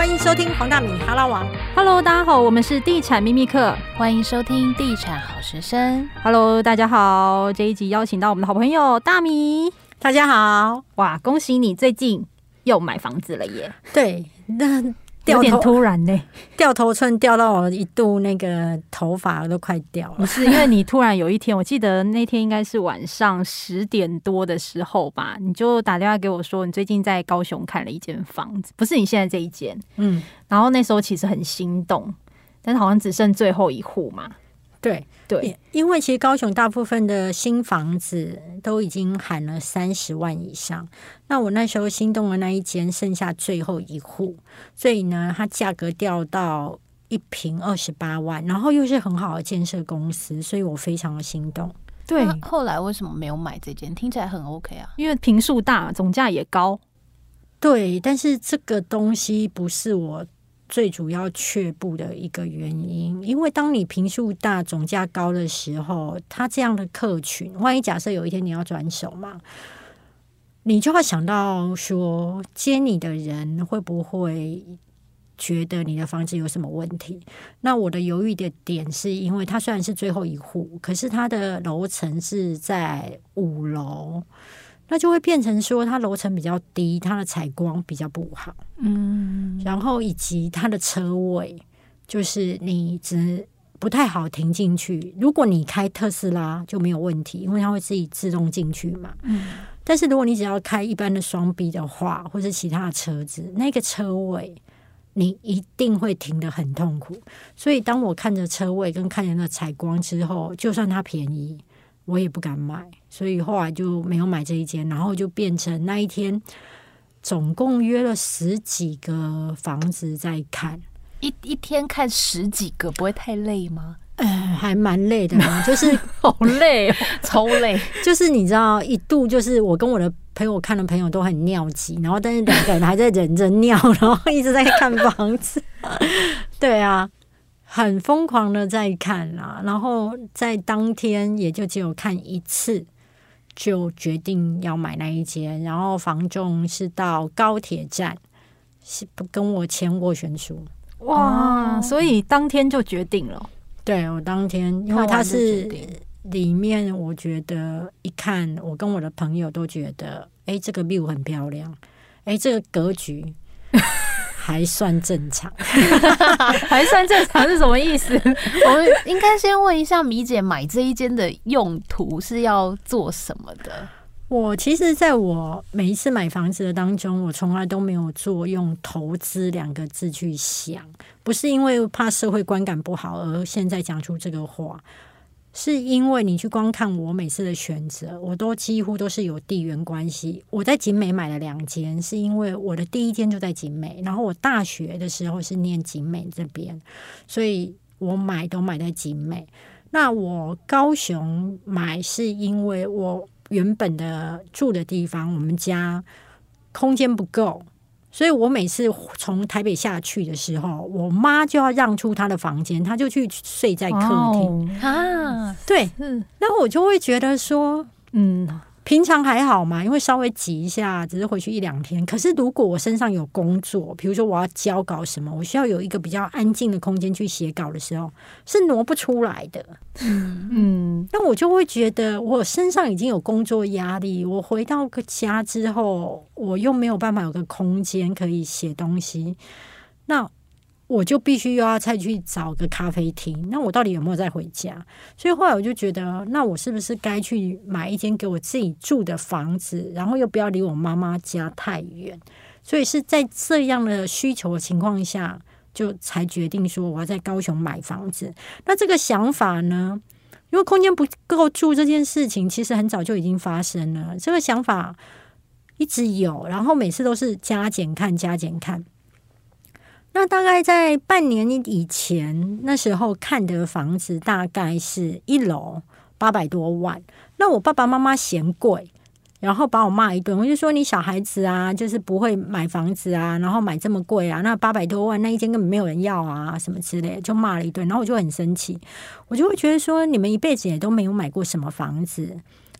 欢迎收听黄大米哈拉王。Hello，大家好，我们是地产秘密课。欢迎收听《地产好学生》。Hello，大家好，这一集邀请到我们的好朋友大米。大家好，哇，恭喜你最近又买房子了耶！对，那有点突然呢，掉头寸掉到我一度那个头发都快掉了。不是因为你突然有一天，我记得那天应该是晚上十点多的时候吧，你就打电话给我说，你最近在高雄看了一间房子，不是你现在这一间。嗯，然后那时候其实很心动，但是好像只剩最后一户嘛。对对，因因为其实高雄大部分的新房子都已经喊了三十万以上，那我那时候心动的那一间剩下最后一户，所以呢，它价格掉到一平二十八万，然后又是很好的建设公司，所以我非常的心动。对，后来为什么没有买这间？听起来很 OK 啊。因为平数大，总价也高。对，但是这个东西不是我最主要却步的一个原因，因为当你平数大、总价高的时候，他这样的客群，万一假设有一天你要转手嘛，你就会想到说，接你的人会不会觉得你的房子有什么问题？那我的犹豫的点是因为它虽然是最后一户，可是它的楼层是在五楼。那就会变成说，它楼层比较低，它的采光比较不好，嗯，然后以及它的车位，就是你只不太好停进去。如果你开特斯拉就没有问题，因为它会自己自动进去嘛。嗯但是如果你只要开一般的双 B 的话，或者其他的车子，那个车位你一定会停得很痛苦。所以当我看着车位跟看着那采光之后，就算它便宜，我也不敢买。所以后来就没有买这一间，然后就变成那一天总共约了十几个房子在看。一一天看十几个，不会太累吗？呃，还蛮累的呢，就是好累哦。超累。就是你知道，一度就是我跟我的陪我看的朋友都很尿急，然后但是两个人还在忍着尿，然后一直在看房子。对啊，很疯狂的在看啦，然后在当天也就只有看一次，就决定要买那一间，然后房仲是到高铁站，是不跟我签斡旋书。哇，哦所以当天就决定了。对我当天，因为看完就它是里面，我觉得一看，我跟我的朋友都觉得，哎，这个 view 很漂亮，哎，这个格局还算正常。还算正常是什么意思？我们应该先问一下米姐，买这一间的用途是要做什么的？我其实在我每一次买房子的当中，我从来都没有做用投资两个字去想，不是因为怕社会观感不好而现在讲出这个话，是因为你去光看我每次的选择，我都几乎都是有地缘关系。我在景美买了两间，是因为我的第一间就在景美，然后我大学的时候是念景美这边，所以我买都买在景美。那我高雄买是因为我原本的住的地方，我们家空间不够，所以我每次从台北下去的时候，我妈就要让出她的房间，她就去睡在客厅。哦啊，对，是那我就会觉得说，嗯，平常还好嘛，因为稍微挤一下，只是回去一两天。可是如果我身上有工作，比如说我要交稿什么，我需要有一个比较安静的空间去写稿的时候，是挪不出来的。嗯，那我就会觉得我身上已经有工作压力，我回到个家之后，我又没有办法有个空间可以写东西，那我就必须又要再去找个咖啡厅。那我到底有没有再回家？所以后来我就觉得，那我是不是该去买一间给我自己住的房子，然后又不要离我妈妈家太远？所以是在这样的需求的情况下，就才决定说我要在高雄买房子。那这个想法呢？因为空间不够住这件事情，其实很早就已经发生了。这个想法一直有，然后每次都是加减看、加减看。那大概在半年以前，那时候看的房子大概是一楼八百多万。那我爸爸妈妈嫌贵，然后把我骂一顿。我就说你小孩子啊，就是不会买房子啊，然后买这么贵啊，那八百多万那一间根本没有人要啊，什么之类的，就骂了一顿。然后我就很生气，我就会觉得说，你们一辈子也都没有买过什么房子，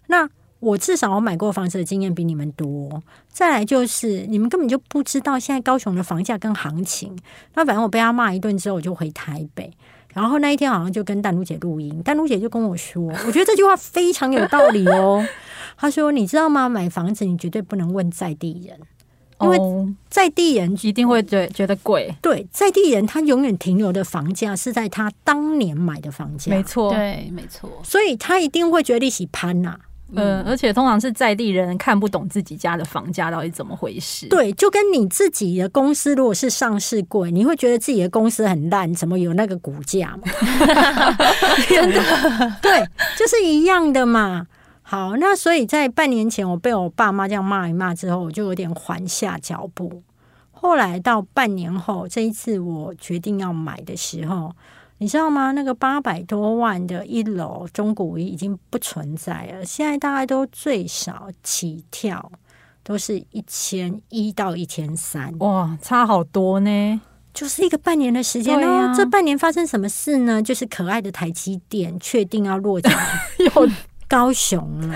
那我至少我买过房子的经验比你们多。再来就是你们根本就不知道现在高雄的房价跟行情。那反正我被他骂一顿之后，我就回台北。然后那一天好像就跟丹如姐录音，丹如姐就跟我说，我觉得这句话非常有道理哦。她说：“你知道吗？买房子你绝对不能问在地人，因为哦在地人一定会觉觉得贵，对在地人他永远停留的房价是在他当年买的房价，没，错。对，没错，所以他一定会觉得利息攀呐、嗯，而且通常是在地人看不懂自己家的房价到底怎么回事。，对，就跟你自己的公司如果是上市柜，你会觉得自己的公司很烂，怎么有那个股价嘛？真的，对，就是一样的嘛。好，那所以在半年前，我被我爸妈这样骂一骂之后，我就有点缓下脚步。后来到半年后，这一次我决定要买的时候，你知道吗？那个八百多万的一楼中古屋已经不存在了，现在大概都最少起跳都是一千一到一千三，哇，差好多呢。就是一个半年的时间。对啊这半年发生什么事呢？就是可爱的台积电确定要落脚 有高雄了。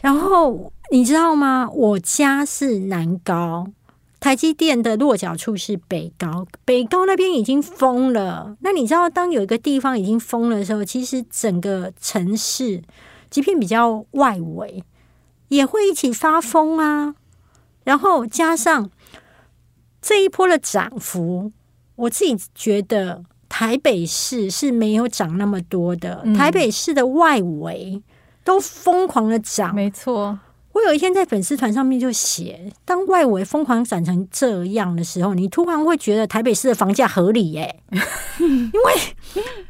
然后你知道吗？我家是南高，台积电的落脚处是北高，北高那边已经封了。那你知道，当有一个地方已经封了的时候，其实整个城市，即便比较外围，也会一起发疯啊。然后加上这一波的涨幅，我自己觉得台北市是没有涨那么多的，嗯台北市的外围都疯狂的涨。没错，我有一天在粉丝团上面就写，当外围疯狂涨成这样的时候，你突然会觉得台北市的房价合理耶、因为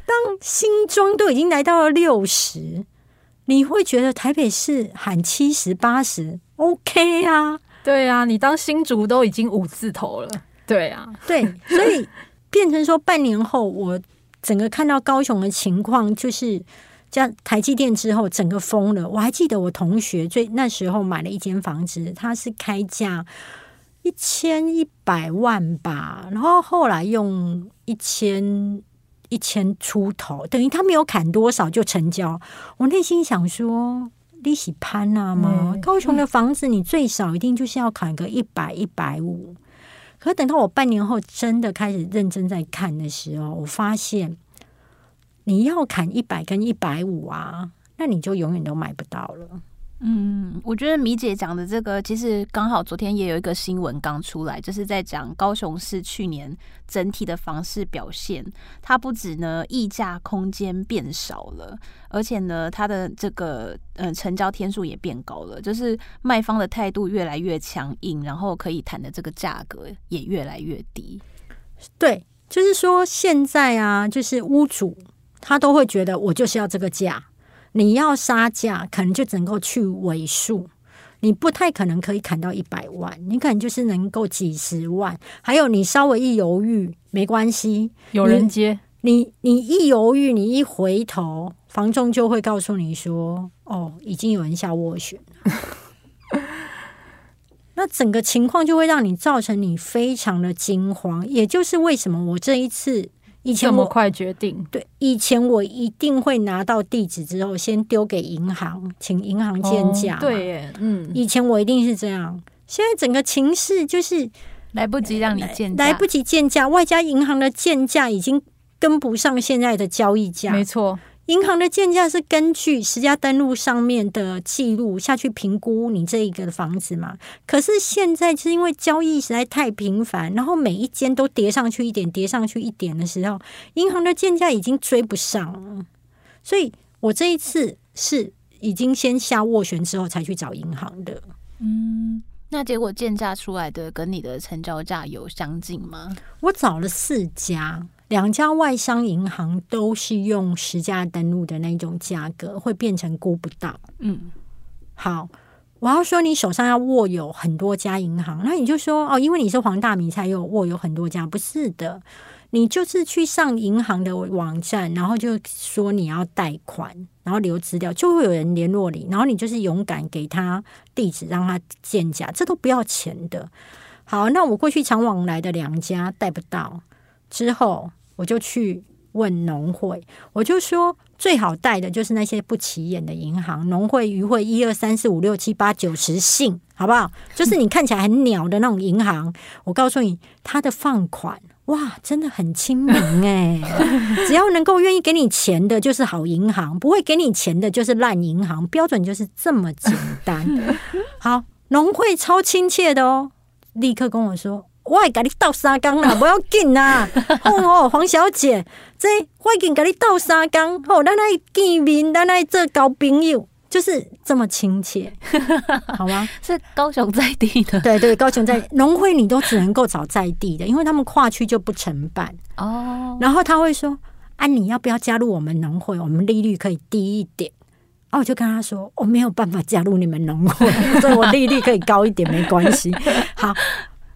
当新庄都已经来到了六十，你会觉得台北市喊七十八十 OK 啊？对啊，你当新竹都已经五字头了。对啊，对，所以 变成说半年后，我整个看到高雄的情况就是。加台积电之后，整个疯了。我还记得我同学最那时候买了一间房子，他是开价一千一百万吧，然后后来用一千一千出头，等于他没有砍多少就成交。我内心想说，利息攀啊吗？嗯高雄的房子你最少一定就是要砍个一百一百五。可等到我半年后真的开始认真在看的时候，我发现你要砍一百跟一百五啊，那你就永远都买不到了。嗯，我觉得米姐讲的这个，其实刚好昨天也有一个新闻刚出来，就是在讲高雄市去年整体的房市表现。它不止呢溢价空间变少了，而且呢它的这个呃成交天数也变高了，就是卖方的态度越来越强硬，然后可以谈的这个价格也越来越低。对，就是说现在啊，就是屋主他都会觉得我就是要这个价，你要杀价，可能就只能够去尾数。你不太可能可以砍到一百万，你可能就是能够几十万。还有你稍微一犹豫，没关系，有人接，你你一犹豫，你一回头，房仲就会告诉你说：“哦，已经有人下斡旋了。”那整个情况就会让你造成你非常的惊慌，也就是为什么我这一次以前我这么快决定，对以前我一定会拿到地址之后先丢给银行，请银行建价、哦对，耶，嗯，以前我一定是这样。现在整个情势就是来不及让你见价，来不及建价，外加银行的建价已经跟不上现在的交易价。没错，银行的建价是根据实价登录上面的记录下去评估你这一个房子嘛。可是现在是因为交易实在太频繁，然后每一间都叠上去一点，叠上去一点的时候，银行的建价已经追不上了。所以我这一次是已经先下斡旋之后才去找银行的。嗯，那结果建价出来的跟你的成交价有相近吗？我找了四家，两家外商银行都是用实价登录的那种价格，会变成估不到。嗯，好，我要说你手上要握有很多家银行，那你就说哦，因为你是黄大米才有握有很多家，不是的，你就是去上银行的网站，然后就说你要贷款，然后留资料，就会有人联络你，然后你就是勇敢给他地址，让他鉴价，这都不要钱的。好，那我过去常往来的两家贷不到，之后我就去问农会，我就说最好贷的就是那些不起眼的银行，农会、渔会一二三四五六七八九十信，好不好？就是你看起来很鸟的那种银行，我告诉你，它的放款哇，真的很亲民哎、只要能够愿意给你钱的，就是好银行；不会给你钱的，就是烂银行。标准就是这么简单。好，农会超亲切的哦，立刻跟我说。我会跟你斗三缸啦，不要紧啦。哦哦，黄小姐，这我已经给你斗三缸，哦，咱来见面，咱来做交朋友，就是这么亲切，好吗？是高雄在地的对对，高雄在农会你都只能够找在地的，因为他们跨区就不承办。哦，然后他会说：“啊，你要不要加入我们农会？我们利率可以低一点。”啊，我就跟他说：“我没有办法加入你们农会，所以我利率可以高一点，没关系。”好，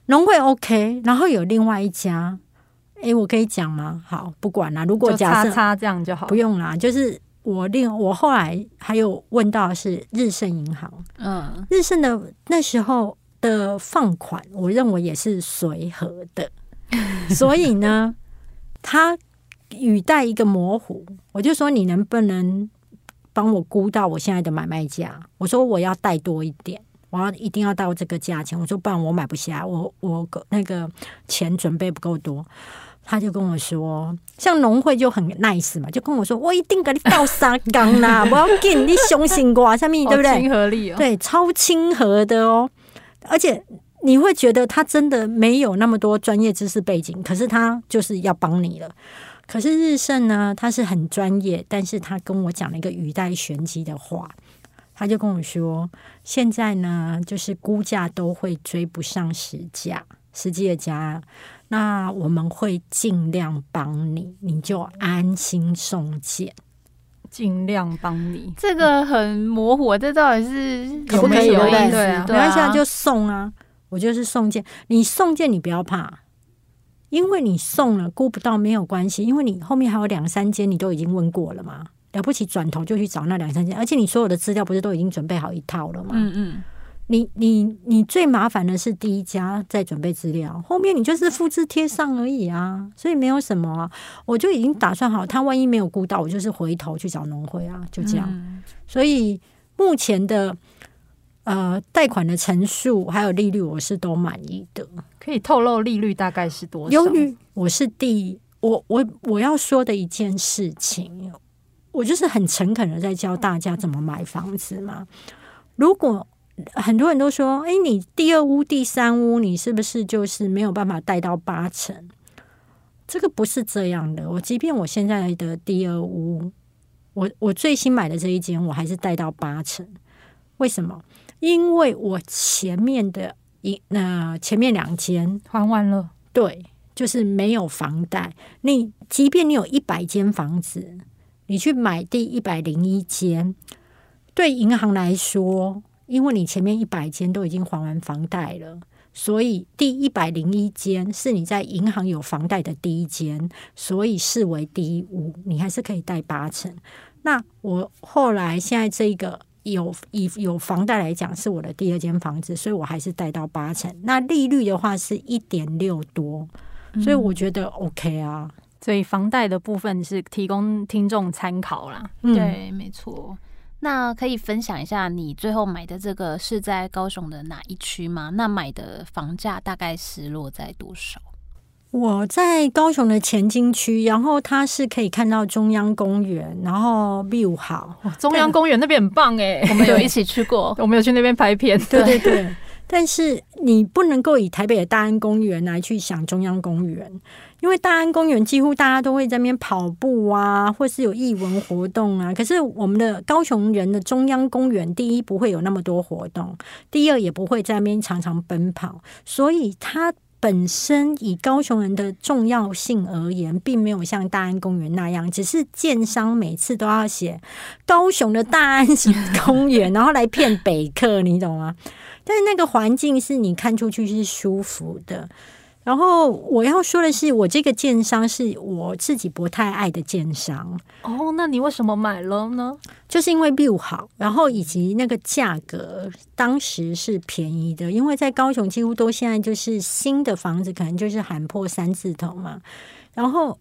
农会 OK，然后有另外一家，诶，我可以讲吗？好，不管啦。如果假设这样就好不。用啦，就是我另我后来还有问到是日盛银行，嗯，日盛的那时候的放款，我认为也是随和的，所以呢，他语带一个模糊，我就说你能不能帮我估到我现在的买卖价？我说我要贷多一点。我要一定要到这个价钱，我说不然我买不下，我我够那个钱准备不够多。他就跟我说，像农会就很 nice 嘛，就跟我说，我一定给你倒三缸啦，我要给，你相信我，上面对不对？亲和力哦，对，超亲和的哦，而且你会觉得他真的没有那么多专业知识背景，可是他就是要帮你了。可是日盛呢，他是很专业，但是他跟我讲了一个语带玄机的话，他就跟我说，现在呢，就是估价都会追不上实价，实际的价。那我们会尽量帮你，你就安心送件。尽量帮你。这个很模糊，这到底是可不可以什么对不对意思啊没关系就送啊，我就是送件。你送件你不要怕，因为你送了估不到没有关系，因为你后面还有两三间你都已经问过了嘛。了不起，转头就去找那两三件，而且你所有的资料不是都已经准备好一套了吗？嗯嗯，你你你最麻烦的是第一家在准备资料，后面你就是复制贴上而已啊，所以没有什么啊。我就已经打算好，他万一没有估到，我就是回头去找农会啊，就这样。嗯所以目前的呃贷款的陈述还有利率，我是都满意的。可以透露利率大概是多少？由于我是第我我我要说的一件事情，我就是很诚恳的在教大家怎么买房子嘛。如果很多人都说，哎，你第二屋、第三屋，你是不是就是没有办法贷到八成？这个不是这样的。我即便我现在的第二屋，我我最新买的这一间，我还是贷到八成。为什么？因为我前面的一那、前面两间还完了，对，就是没有房贷。你即便你有一百间房子，你去买第一百零一间，对银行来说，因为你前面一百间都已经还完房贷了，所以第一百零一间是你在银行有房贷的第一间，所以视为第一屋，你还是可以贷八成。那我后来现在这个。有以有房贷来讲，是我的第二间房子，所以我还是贷到八成。那利率的话是一点六多，所以我觉得 OK 啊。所以房贷的部分是提供听众参考啦。嗯，对，没错。那可以分享一下你最后买的这个是在高雄的哪一区吗？那买的房价大概是落在多少？我在高雄的前金区，然后它是可以看到中央公园，然后 view 好。中央公园那边很棒哎，我们有一起去过，我们有去那边拍片。对对对，但是你不能够以台北的大安公园来去想中央公园，因为大安公园几乎大家都会在那边跑步啊，或是有艺文活动啊。可是我们的高雄人的中央公园，第一不会有那么多活动，第二也不会在那边常常奔跑，所以它。本身以高雄人的重要性而言，并没有像大安公园那样，只是建商每次都要写高雄的大安公园，然后来骗北客，你懂吗？但是那个环境是你看出去是舒服的。然后我要说的是，我这个建商是我自己不太爱的建商，哦，那你为什么买了呢？就是因为 view 好，然后以及那个价格当时是便宜的，因为在高雄几乎都现在就是新的房子，可能就是喊破三字头嘛。然后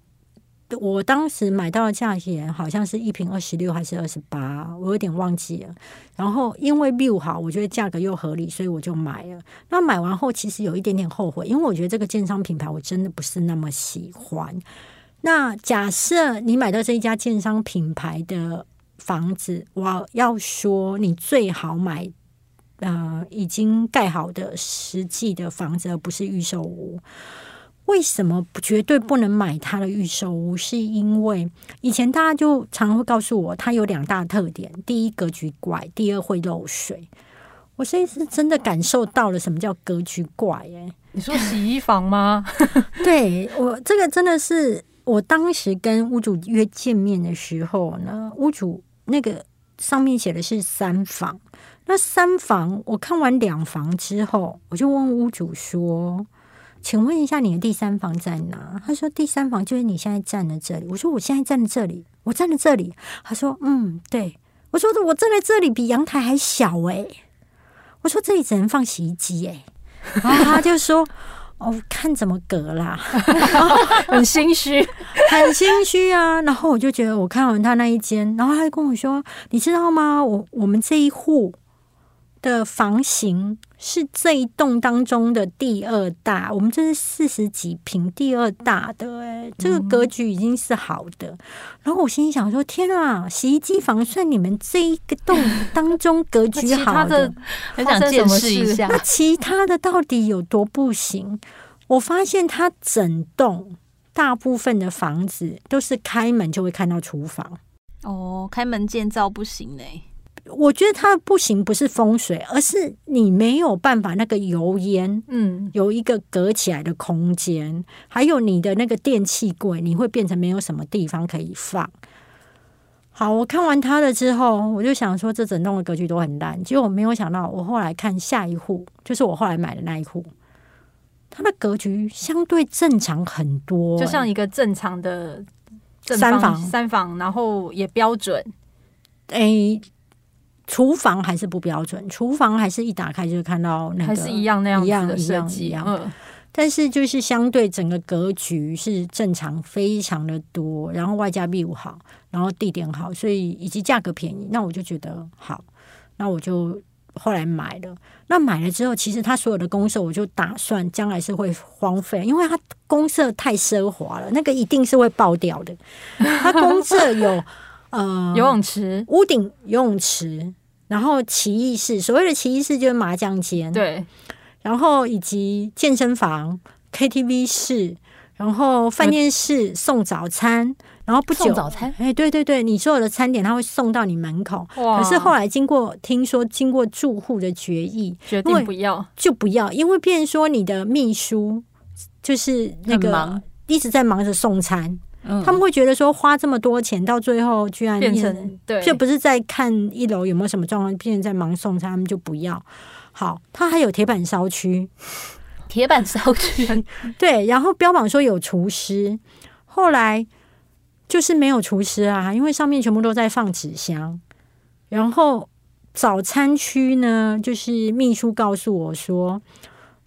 我当时买到的价钱好像是一瓶二十六还是二十八，我有点忘记了。然后因为 view 好，我觉得价格又合理，所以我就买了。那买完后其实有一点点后悔，因为我觉得这个建商品牌我真的不是那么喜欢。那假设你买到这一家建商品牌的房子，我要说你最好买呃已经盖好的实际的房子，而不是预售屋。为什么绝对不能买它的预售屋？是因为以前大家就常会告诉我，它有两大特点：第一，格局怪；第二，会漏水。我这一次真的感受到了什么叫格局怪。哎，你说洗衣房吗？对我这个真的是，我当时跟屋主约见面的时候呢，屋主那个上面写的是三房，那三房我看完两房之后，我就问屋主说。请问一下，你的第三房在哪？他说第三房就是你现在站的这里。我说我现在站在这里，我站在这里。他说嗯，对。我说我站在这里比阳台还小哎。我说这里只能放洗衣机哎。然后他就说 哦，看怎么隔啦，很心虚，很心虚啊。然后我就觉得我看完他那一间，然后他就跟我说，你知道吗？我我们这一户的房型。是这一栋当中的第二大，我们这是四十几平，第二大的哎，这个格局已经是好的。然后我心里想说：天啊，洗衣机房算你们这一个栋当中格局好的，很想见识一下。那其他的到底有多不行？我发现它整栋大部分的房子都是开门就会看到厨房。哦，开门见灶不行嘞。我觉得它不行，不是风水，而是你没有办法那个油烟，嗯，有一个隔起来的空间，还有你的那个电器柜，你会变成没有什么地方可以放。好，我看完它的之后，我就想说这整栋的格局都很烂，结果我没有想到，我后来看下一户，就是我后来买的那一户，它的格局相对正常很多，就像一个正常的三房三房，然后也标准，诶。厨房还是不标准，厨房还是一打开就看到那个，还是一样那样一样一样一样。嗯，但是就是相对整个格局是正常，非常的多，然后外加 view 好，然后地点好，所以以及价格便宜，那我就觉得好，那我就后来买了。那买了之后，其实它所有的公社，我就打算将来是会荒废，因为它公社太奢华了，那个一定是会爆掉的。它公社有。呃，游泳池、屋顶游泳池，然后奇异室，所谓的奇异室就是麻将间，对，然后以及健身房、KTV 室，然后饭店室送早餐，然后不久早餐，哎，对对对，你所有的餐点他会送到你门口。可是后来经过听说，经过住户的决议，决定不要。就不要，因为变说你的秘书就是那个一直在忙着送餐。他们会觉得说花这么多钱，到最后居然变成对，就不是在看一楼有没有什么状况，变成在忙送餐，他们就不要。好，他还有铁板烧区，铁板烧区 对，然后标榜说有厨师，后来就是没有厨师啊，因为上面全部都在放纸箱。然后早餐区呢，就是秘书告诉我说。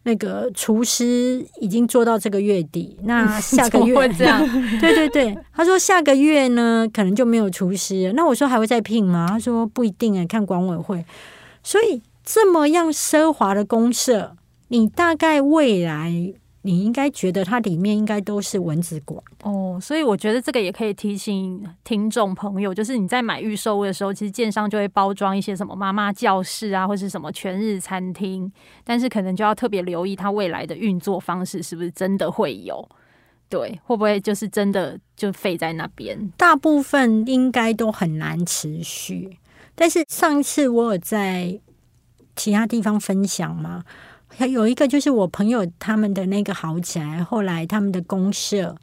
那个厨师已经做到这个月底，那下个月这样？对对对，他说下个月呢，可能就没有厨师。那我说还会再聘吗？他说不一定哎，看管委会。所以这么样奢华的公社，你大概未来。你应该觉得它里面应该都是蚊子馆哦，所以我觉得这个也可以提醒听众朋友，就是你在买预售的时候，其实建商就会包装一些什么妈妈教室啊，或是什么全日餐厅，但是可能就要特别留意它未来的运作方式是不是真的会有，对，会不会就是真的就废在那边？大部分应该都很难持续，但是上次我有在其他地方分享吗？还有一个就是我朋友他们的那个豪宅，后来他们的公社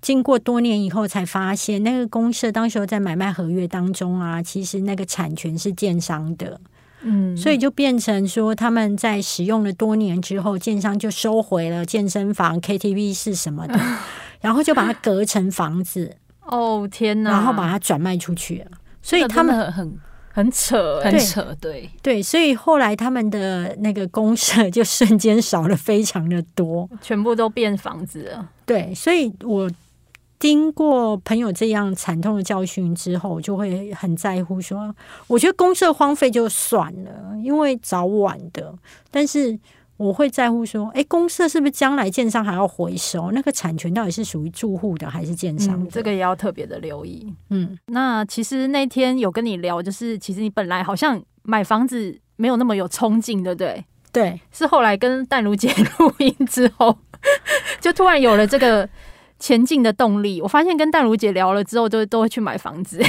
经过多年以后才发现，那个公社当时候在买卖合约当中啊，其实那个产权是建商的，嗯，所以就变成说他们在使用了多年之后，建商就收回了健身房、KTV 是什么的，然后就把它隔成房子，哦天哪，然后把它转卖出去了，所以他们很。很扯，很扯，对对，所以后来他们的那个公社 就瞬间少了非常的多，全部都变房子了。对，所以我经过朋友这样惨痛的教训之后，我就会很在乎说，我觉得公社荒废就算了，因为早晚的，但是。我会在乎说，哎，公社是不是将来建商还要回收？那个产权到底是属于住户的还是建商的？这个也要特别的留意。嗯，那其实那天有跟你聊，就是其实你本来好像买房子没有那么有冲劲，对不对？对，是后来跟淡如姐录音之后，就突然有了这个前进的动力。我发现跟淡如姐聊了之后，就都会去买房子。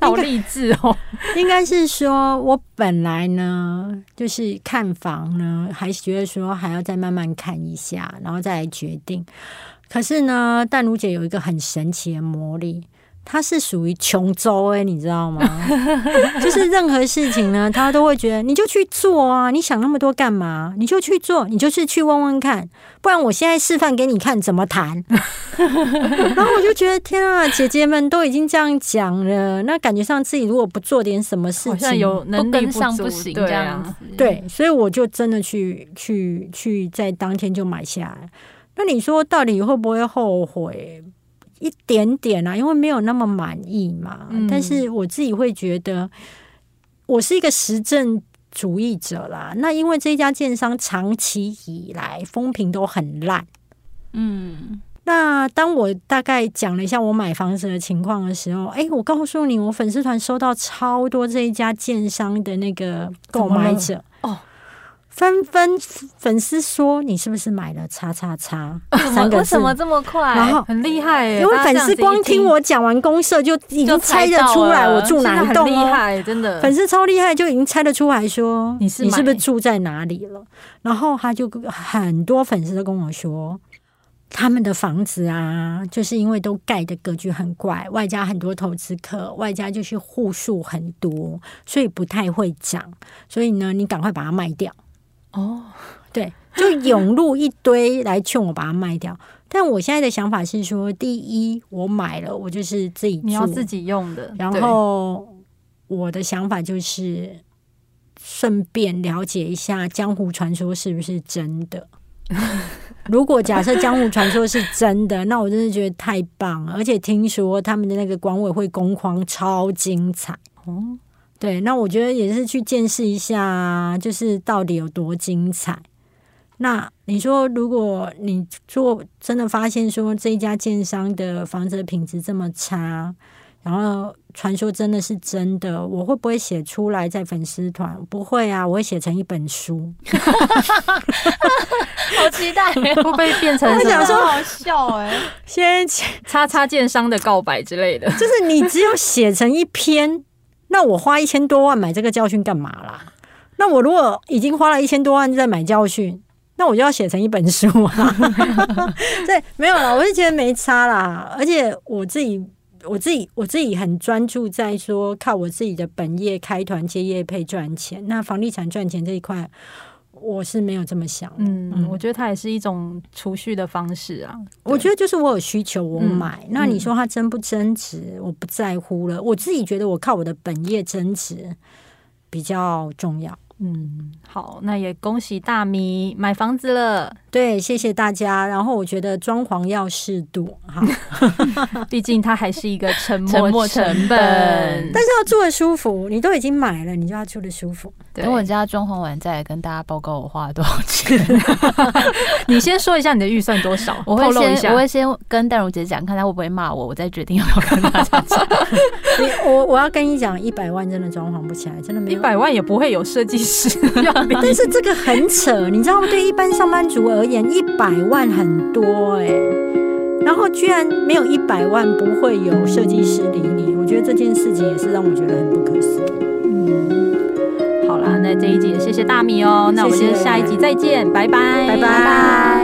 好励志哦！应该是说，我本来呢，就是看房呢，还是觉得说还要再慢慢看一下，然后再来决定。可是呢，淡如姐有一个很神奇的魔力。他是属于穷州哎，你知道吗？就是任何事情呢，他都会觉得你就去做啊，你想那么多干嘛？你就去做，你就是去问问看，不然我现在示范给你看怎么谈。然后我就觉得天啊，姐姐们都已经这样讲了，那感觉上自己如果不做点什么事情，有能力上不行这样子。对，所以我就真的去去去在当天就买下来。那你说到底会不会后悔？一点点啊，因为没有那么满意嘛。但是我自己会觉得，我是一个实证主义者啦。那因为这家建商长期以来风评都很烂，嗯。那当我大概讲了一下我买房子的情况的时候，哎，我告诉你，我粉丝团收到超多这一家建商的那个购买者哦。纷纷粉丝说：“你是不是买了叉叉叉 三个为什么这么快？然后很厉害，因为粉丝光听我讲完公社就已经猜得出来我住哪一栋哦，真的粉丝超厉害，就已经猜得出来说你是你是不是住在哪里了？然后他就很多粉丝都跟我说，他们的房子啊，就是因为都盖的格局很怪，外加很多投资客，外加就是户数很多，所以不太会涨。所以呢，你赶快把它卖掉。”哦，对，就涌入一堆来劝我把它卖掉。但我现在的想法是说，第一，我买了，我就是自己你要自己用的。然后我的想法就是顺便了解一下江湖传说是不是真的。如果假设江湖传说是真的，那我真的觉得太棒了。而且听说他们的那个管委会公框超精彩哦。对，那我觉得也是去见识一下，就是到底有多精彩。那你说，如果你做真的发现说这一家建商的房子的品质这么差，然后传说真的是真的，我会不会写出来在粉丝团？不会啊，我会写成一本书。好期待，会不会变成？我想说好笑哎，先叉叉建商的告白之类的，就是你只有写成一篇。那我花一千多万买这个教训干嘛啦？那我如果已经花了一千多万在买教训，那我就要写成一本书啊！对，没有了，我是觉得没差啦。而且我自己，我自己，我自己很专注在说靠我自己的本业开团接业配赚钱。那房地产赚钱这一块。我是没有这么想，嗯，我觉得它也是一种储蓄的方式啊。我觉得就是我有需求，我买。那你说它增不增值，我不在乎了。我自己觉得我靠我的本业增值比较重要。嗯，好，那也恭喜大米买房子了。对，谢谢大家。然后我觉得装潢要适度，哈，毕竟它还是一个沉没成本，但是要住的舒服。你都已经买了，你就要住的舒服。等我家装潢完再来跟大家报告我花了多少钱。你先说一下你的预算多少？我会先我会先跟戴茹姐讲，看她会不会骂我，我再决定要不要跟大家讲。我我要跟你讲，一百万真的装潢不起来，真的没一百万也不会有设计师。但是这个很扯，你知道吗？对一般上班族而言，一百万很多哎，然后居然没有一百万不会有设计师理你，我觉得这件事情也是让我觉得很不可思议。这一集也谢谢大米哦，那我们就下一集再见，拜拜，拜拜。